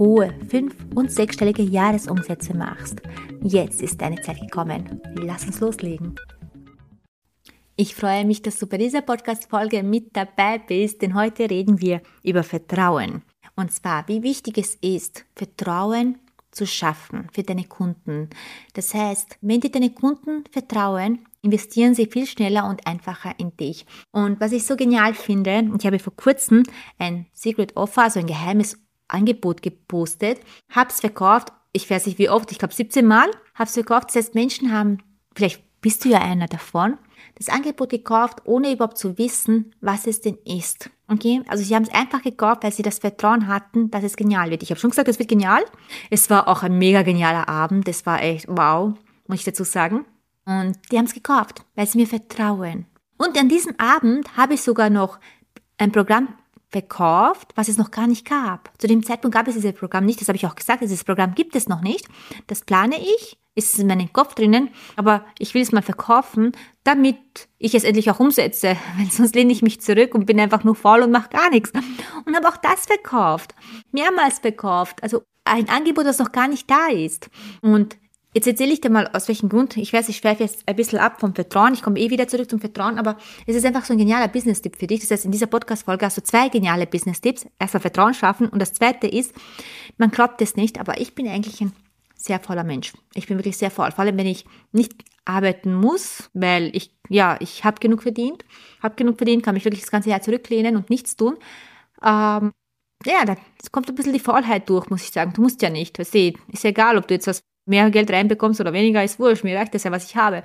hohe fünf- und sechsstellige Jahresumsätze machst. Jetzt ist deine Zeit gekommen. Lass uns loslegen. Ich freue mich, dass du bei dieser Podcast-Folge mit dabei bist, denn heute reden wir über Vertrauen. Und zwar, wie wichtig es ist, Vertrauen zu schaffen für deine Kunden. Das heißt, wenn dir deine Kunden vertrauen, investieren sie viel schneller und einfacher in dich. Und was ich so genial finde, ich habe vor kurzem ein Secret Offer, also ein geheimes Angebot gepostet, habe es verkauft, ich weiß nicht wie oft, ich glaube 17 Mal, habe es verkauft. Das heißt, Menschen haben, vielleicht bist du ja einer davon, das Angebot gekauft, ohne überhaupt zu wissen, was es denn ist. Okay? Also sie haben es einfach gekauft, weil sie das Vertrauen hatten, dass es genial wird. Ich habe schon gesagt, es wird genial. Es war auch ein mega genialer Abend. Das war echt wow, muss ich dazu sagen. Und die haben es gekauft, weil sie mir vertrauen. Und an diesem Abend habe ich sogar noch ein Programm verkauft, was es noch gar nicht gab. Zu dem Zeitpunkt gab es dieses Programm nicht, das habe ich auch gesagt, dieses Programm gibt es noch nicht. Das plane ich, ist in meinem Kopf drinnen, aber ich will es mal verkaufen, damit ich es endlich auch umsetze, weil sonst lehne ich mich zurück und bin einfach nur faul und mache gar nichts. Und habe auch das verkauft, mehrmals verkauft, also ein Angebot, das noch gar nicht da ist. Und Jetzt erzähle ich dir mal, aus welchem Grund. Ich weiß, ich schweife jetzt ein bisschen ab vom Vertrauen. Ich komme eh wieder zurück zum Vertrauen, aber es ist einfach so ein genialer Business-Tipp für dich. Das heißt, in dieser Podcast-Folge hast du zwei geniale Business-Tipps. Erstmal Vertrauen schaffen und das zweite ist, man glaubt es nicht, aber ich bin eigentlich ein sehr voller Mensch. Ich bin wirklich sehr voll. Vor allem, wenn ich nicht arbeiten muss, weil ich, ja, ich habe genug verdient, habe genug verdient, kann mich wirklich das ganze Jahr zurücklehnen und nichts tun. Ähm, ja, da kommt ein bisschen die Faulheit durch, muss ich sagen. Du musst ja nicht. Weißt du, ist ja egal, ob du jetzt was mehr Geld reinbekommst oder weniger, ist wurscht. Mir reicht das ja, was ich habe.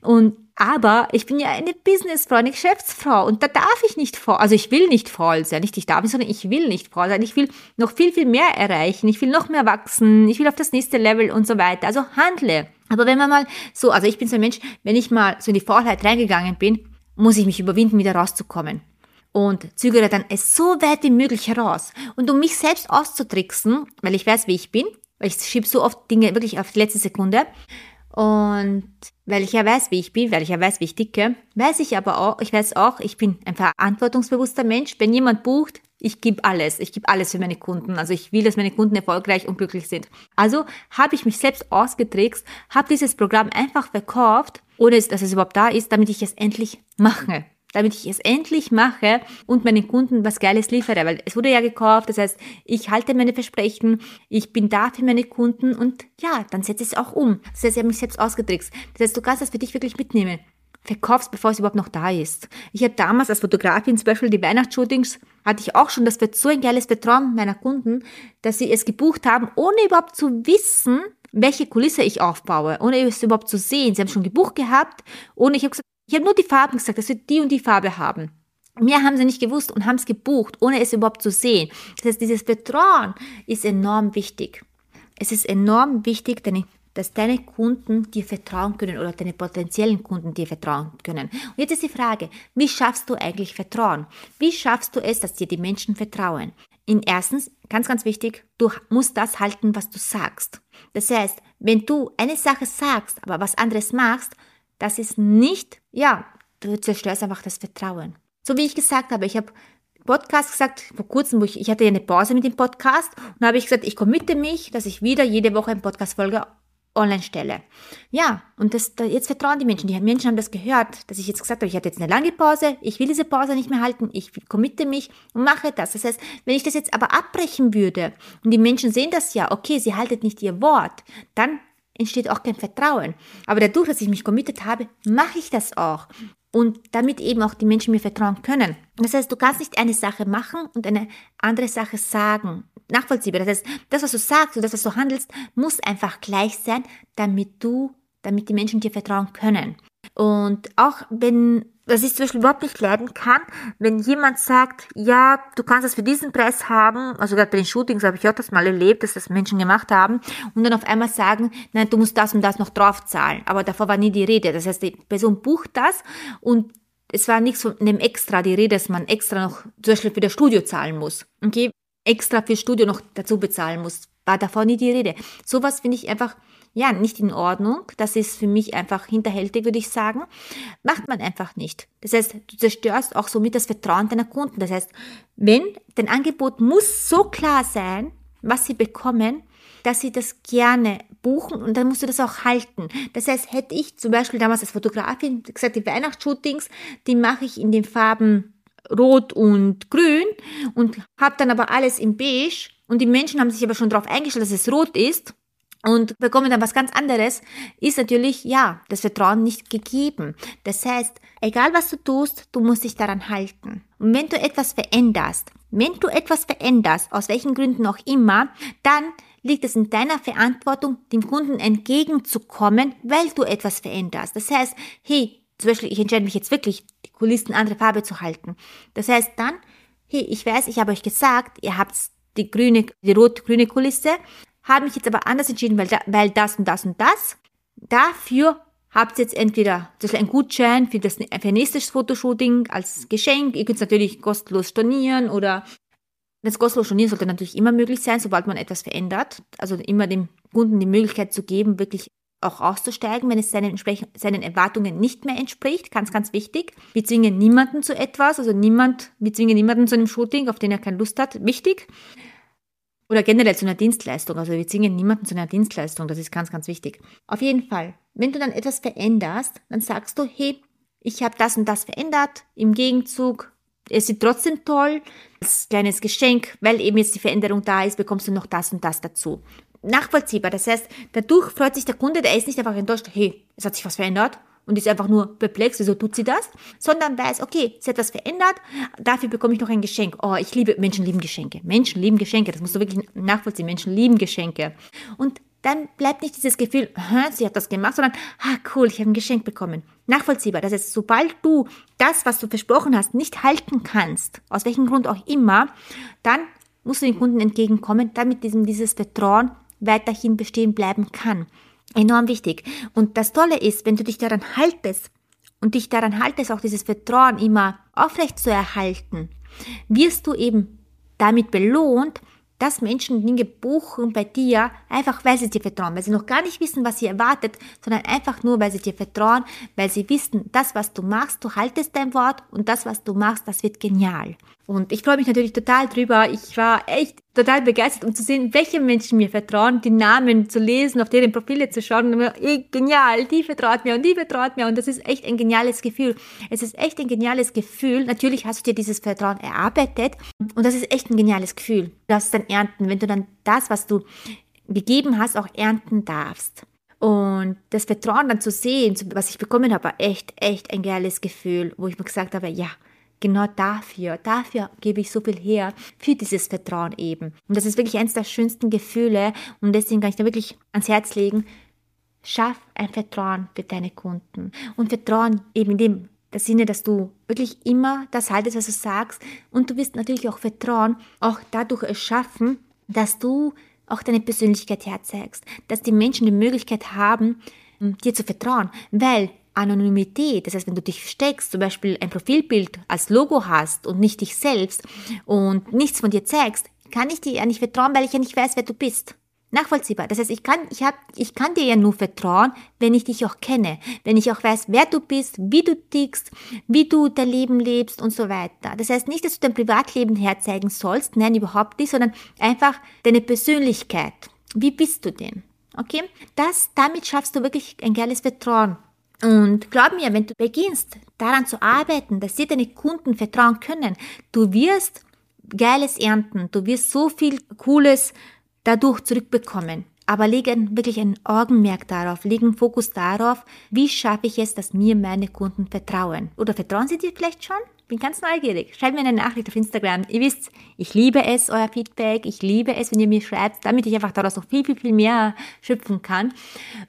Und, aber ich bin ja eine Businessfrau, eine Geschäftsfrau und da darf ich nicht faul, also ich will nicht faul sein, nicht ich darf, sondern ich will nicht faul sein. Ich will noch viel, viel mehr erreichen. Ich will noch mehr wachsen. Ich will auf das nächste Level und so weiter. Also handle. Aber wenn man mal so, also ich bin so ein Mensch, wenn ich mal so in die Faulheit reingegangen bin, muss ich mich überwinden, wieder rauszukommen und zögere dann es so weit wie möglich heraus. Und um mich selbst auszutricksen, weil ich weiß, wie ich bin, weil ich schiebe so oft Dinge wirklich auf die letzte Sekunde. Und weil ich ja weiß, wie ich bin, weil ich ja weiß, wie ich dicke, weiß ich aber auch, ich weiß auch, ich bin ein verantwortungsbewusster Mensch. Wenn jemand bucht, ich gebe alles. Ich gebe alles für meine Kunden. Also ich will, dass meine Kunden erfolgreich und glücklich sind. Also habe ich mich selbst ausgetrickst, habe dieses Programm einfach verkauft, ohne dass es überhaupt da ist, damit ich es endlich mache damit ich es endlich mache und meinen Kunden was Geiles liefere, weil es wurde ja gekauft, das heißt, ich halte meine Versprechen, ich bin da für meine Kunden und ja, dann setze ich es auch um. Das heißt, ich habe mich selbst ausgetrickst. Das heißt, du kannst das für dich wirklich mitnehmen. Verkaufst, bevor es überhaupt noch da ist. Ich habe damals als Fotografin zum Beispiel die Weihnachtsshootings, hatte ich auch schon, das wird so ein geiles Vertrauen meiner Kunden, dass sie es gebucht haben, ohne überhaupt zu wissen, welche Kulisse ich aufbaue, ohne es überhaupt zu sehen. Sie haben schon gebucht gehabt, ohne ich habe gesagt, ich habe nur die Farben gesagt, dass wir die und die Farbe haben. Mehr haben sie nicht gewusst und haben es gebucht, ohne es überhaupt zu sehen. Das heißt, dieses Vertrauen ist enorm wichtig. Es ist enorm wichtig, dass deine Kunden dir vertrauen können oder deine potenziellen Kunden dir vertrauen können. Und jetzt ist die Frage, wie schaffst du eigentlich Vertrauen? Wie schaffst du es, dass dir die Menschen vertrauen? In erstens, ganz, ganz wichtig, du musst das halten, was du sagst. Das heißt, wenn du eine Sache sagst, aber was anderes machst, das ist nicht, ja, du zerstörst einfach das Vertrauen. So wie ich gesagt habe, ich habe Podcast gesagt, vor kurzem, wo ich, ich hatte ja eine Pause mit dem Podcast und habe ich gesagt, ich committe mich, dass ich wieder jede Woche eine Podcast-Folge online stelle. Ja, und das, da, jetzt vertrauen die Menschen. Die Menschen haben das gehört, dass ich jetzt gesagt habe, ich hatte jetzt eine lange Pause, ich will diese Pause nicht mehr halten, ich committe mich und mache das. Das heißt, wenn ich das jetzt aber abbrechen würde und die Menschen sehen das ja, okay, sie haltet nicht ihr Wort, dann entsteht auch kein Vertrauen. Aber dadurch, dass ich mich committed habe, mache ich das auch. Und damit eben auch die Menschen mir vertrauen können. Das heißt, du kannst nicht eine Sache machen und eine andere Sache sagen. Nachvollziehbar. Das heißt, das, was du sagst und das, was du handelst, muss einfach gleich sein, damit du, damit die Menschen dir vertrauen können. Und auch wenn was ich zum Beispiel überhaupt nicht leiden kann, wenn jemand sagt, ja, du kannst das für diesen Preis haben, also gerade bei den Shootings habe ich auch das mal erlebt, dass das Menschen gemacht haben und dann auf einmal sagen, nein, du musst das und das noch draufzahlen, aber davor war nie die Rede. Das heißt, die Person bucht das und es war nichts von einem extra die Rede, dass man extra noch zum Beispiel für das Studio zahlen muss. Okay, extra für Studio noch dazu bezahlen muss. War davor nie die Rede. Sowas finde ich einfach ja, nicht in Ordnung. Das ist für mich einfach hinterhältig, würde ich sagen. Macht man einfach nicht. Das heißt, du zerstörst auch somit das Vertrauen deiner Kunden. Das heißt, wenn dein Angebot muss so klar sein, was sie bekommen, dass sie das gerne buchen und dann musst du das auch halten. Das heißt, hätte ich zum Beispiel damals als Fotografin gesagt, die Weihnachtsshootings, die mache ich in den Farben Rot und Grün und habe dann aber alles in Beige und die Menschen haben sich aber schon darauf eingestellt, dass es rot ist und bekommen dann was ganz anderes, ist natürlich, ja, das Vertrauen nicht gegeben. Das heißt, egal was du tust, du musst dich daran halten. Und wenn du etwas veränderst, wenn du etwas veränderst, aus welchen Gründen auch immer, dann liegt es in deiner Verantwortung, dem Kunden entgegenzukommen, weil du etwas veränderst. Das heißt, hey, zum Beispiel, ich entscheide mich jetzt wirklich, die Kulissen andere Farbe zu halten. Das heißt dann, hey, ich weiß, ich habe euch gesagt, ihr habt die grüne, die rot-grüne Kulisse, habe mich jetzt aber anders entschieden, weil, da, weil das und das und das. Dafür habt ihr jetzt entweder zum Beispiel ein Gutschein für das für nächstes Fotoshooting als Geschenk. Ihr könnt es natürlich kostenlos stornieren oder das kostenlos stornieren sollte natürlich immer möglich sein, sobald man etwas verändert. Also immer dem Kunden die Möglichkeit zu geben, wirklich auch auszusteigen, wenn es seinen, seinen Erwartungen nicht mehr entspricht. Ganz, ganz wichtig. Wir zwingen niemanden zu etwas, also niemand, wir zwingen niemanden zu einem Shooting, auf den er keine Lust hat. Wichtig. Oder generell zu einer Dienstleistung. Also wir zwingen niemanden zu einer Dienstleistung. Das ist ganz, ganz wichtig. Auf jeden Fall. Wenn du dann etwas veränderst, dann sagst du, hey, ich habe das und das verändert. Im Gegenzug, es ist trotzdem toll. Als kleines Geschenk, weil eben jetzt die Veränderung da ist, bekommst du noch das und das dazu. Nachvollziehbar. Das heißt, dadurch freut sich der Kunde, der ist nicht einfach enttäuscht, hey, es hat sich was verändert, und ist einfach nur perplex, wieso tut sie das, sondern weiß, okay, sie hat was verändert, dafür bekomme ich noch ein Geschenk. Oh, ich liebe, Menschen lieben Geschenke. Menschen lieben Geschenke, das musst du wirklich nachvollziehen. Menschen lieben Geschenke. Und dann bleibt nicht dieses Gefühl, sie hat das gemacht, sondern, ah, cool, ich habe ein Geschenk bekommen. Nachvollziehbar. Das heißt, sobald du das, was du versprochen hast, nicht halten kannst, aus welchem Grund auch immer, dann musst du den Kunden entgegenkommen, damit diesem, dieses Vertrauen weiterhin bestehen bleiben kann enorm wichtig. Und das Tolle ist, wenn du dich daran haltest und dich daran haltest, auch dieses Vertrauen immer aufrecht zu erhalten, wirst du eben damit belohnt, dass Menschen Dinge buchen bei dir, einfach weil sie dir vertrauen, weil sie noch gar nicht wissen, was sie erwartet, sondern einfach nur, weil sie dir vertrauen, weil sie wissen, das, was du machst, du haltest dein Wort und das, was du machst, das wird genial. Und ich freue mich natürlich total drüber. Ich war echt total begeistert, um zu sehen, welche Menschen mir vertrauen, die Namen zu lesen, auf deren Profile zu schauen und mir, genial, die vertraut mir und die vertraut mir und das ist echt ein geniales Gefühl. Es ist echt ein geniales Gefühl. Natürlich hast du dir dieses Vertrauen erarbeitet und das ist echt ein geniales Gefühl. Du darfst dann ernten, wenn du dann das, was du gegeben hast, auch ernten darfst. Und das Vertrauen dann zu sehen, was ich bekommen habe, war echt, echt ein geiles Gefühl, wo ich mir gesagt habe, ja, genau dafür, dafür gebe ich so viel her, für dieses Vertrauen eben. Und das ist wirklich eines der schönsten Gefühle und deswegen kann ich dir wirklich ans Herz legen, schaff ein Vertrauen für deine Kunden. Und Vertrauen eben in dem der Sinne, dass du wirklich immer das haltest, was du sagst und du wirst natürlich auch Vertrauen auch dadurch erschaffen, dass du auch deine Persönlichkeit herzeigst, dass die Menschen die Möglichkeit haben, dir zu vertrauen, weil Anonymität, das heißt, wenn du dich versteckst, zum Beispiel ein Profilbild als Logo hast und nicht dich selbst und nichts von dir zeigst, kann ich dir ja nicht vertrauen, weil ich ja nicht weiß, wer du bist. Nachvollziehbar. Das heißt, ich kann, ich hab, ich kann dir ja nur vertrauen, wenn ich dich auch kenne, wenn ich auch weiß, wer du bist, wie du tickst, wie du dein Leben lebst und so weiter. Das heißt nicht, dass du dein Privatleben herzeigen sollst, nein, überhaupt nicht, sondern einfach deine Persönlichkeit. Wie bist du denn? Okay? Das, damit schaffst du wirklich ein geiles Vertrauen und glaub mir, wenn du beginnst, daran zu arbeiten, dass dir deine Kunden vertrauen können, du wirst Geiles ernten, du wirst so viel Cooles dadurch zurückbekommen. Aber legen wirklich ein Augenmerk darauf, legen Fokus darauf, wie schaffe ich es, dass mir meine Kunden vertrauen. Oder vertrauen sie dir vielleicht schon? Bin ganz neugierig. Schreibt mir eine Nachricht auf Instagram. Ihr wisst, ich liebe es, euer Feedback. Ich liebe es, wenn ihr mir schreibt, damit ich einfach daraus noch viel, viel, viel mehr schöpfen kann.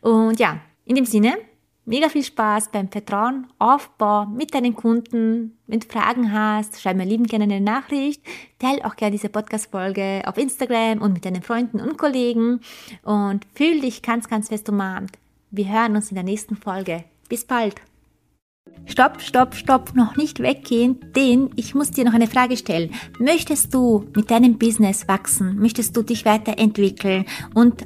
Und ja, in dem Sinne, mega viel Spaß beim Vertrauenaufbau mit deinen Kunden. Wenn du Fragen hast, schreib mir lieben gerne eine Nachricht. Teil auch gerne diese Podcast-Folge auf Instagram und mit deinen Freunden und Kollegen. Und fühl dich ganz, ganz fest umarmt. Wir hören uns in der nächsten Folge. Bis bald. Stopp, stopp, stopp, noch nicht weggehen, denn ich muss dir noch eine Frage stellen. Möchtest du mit deinem Business wachsen? Möchtest du dich weiterentwickeln und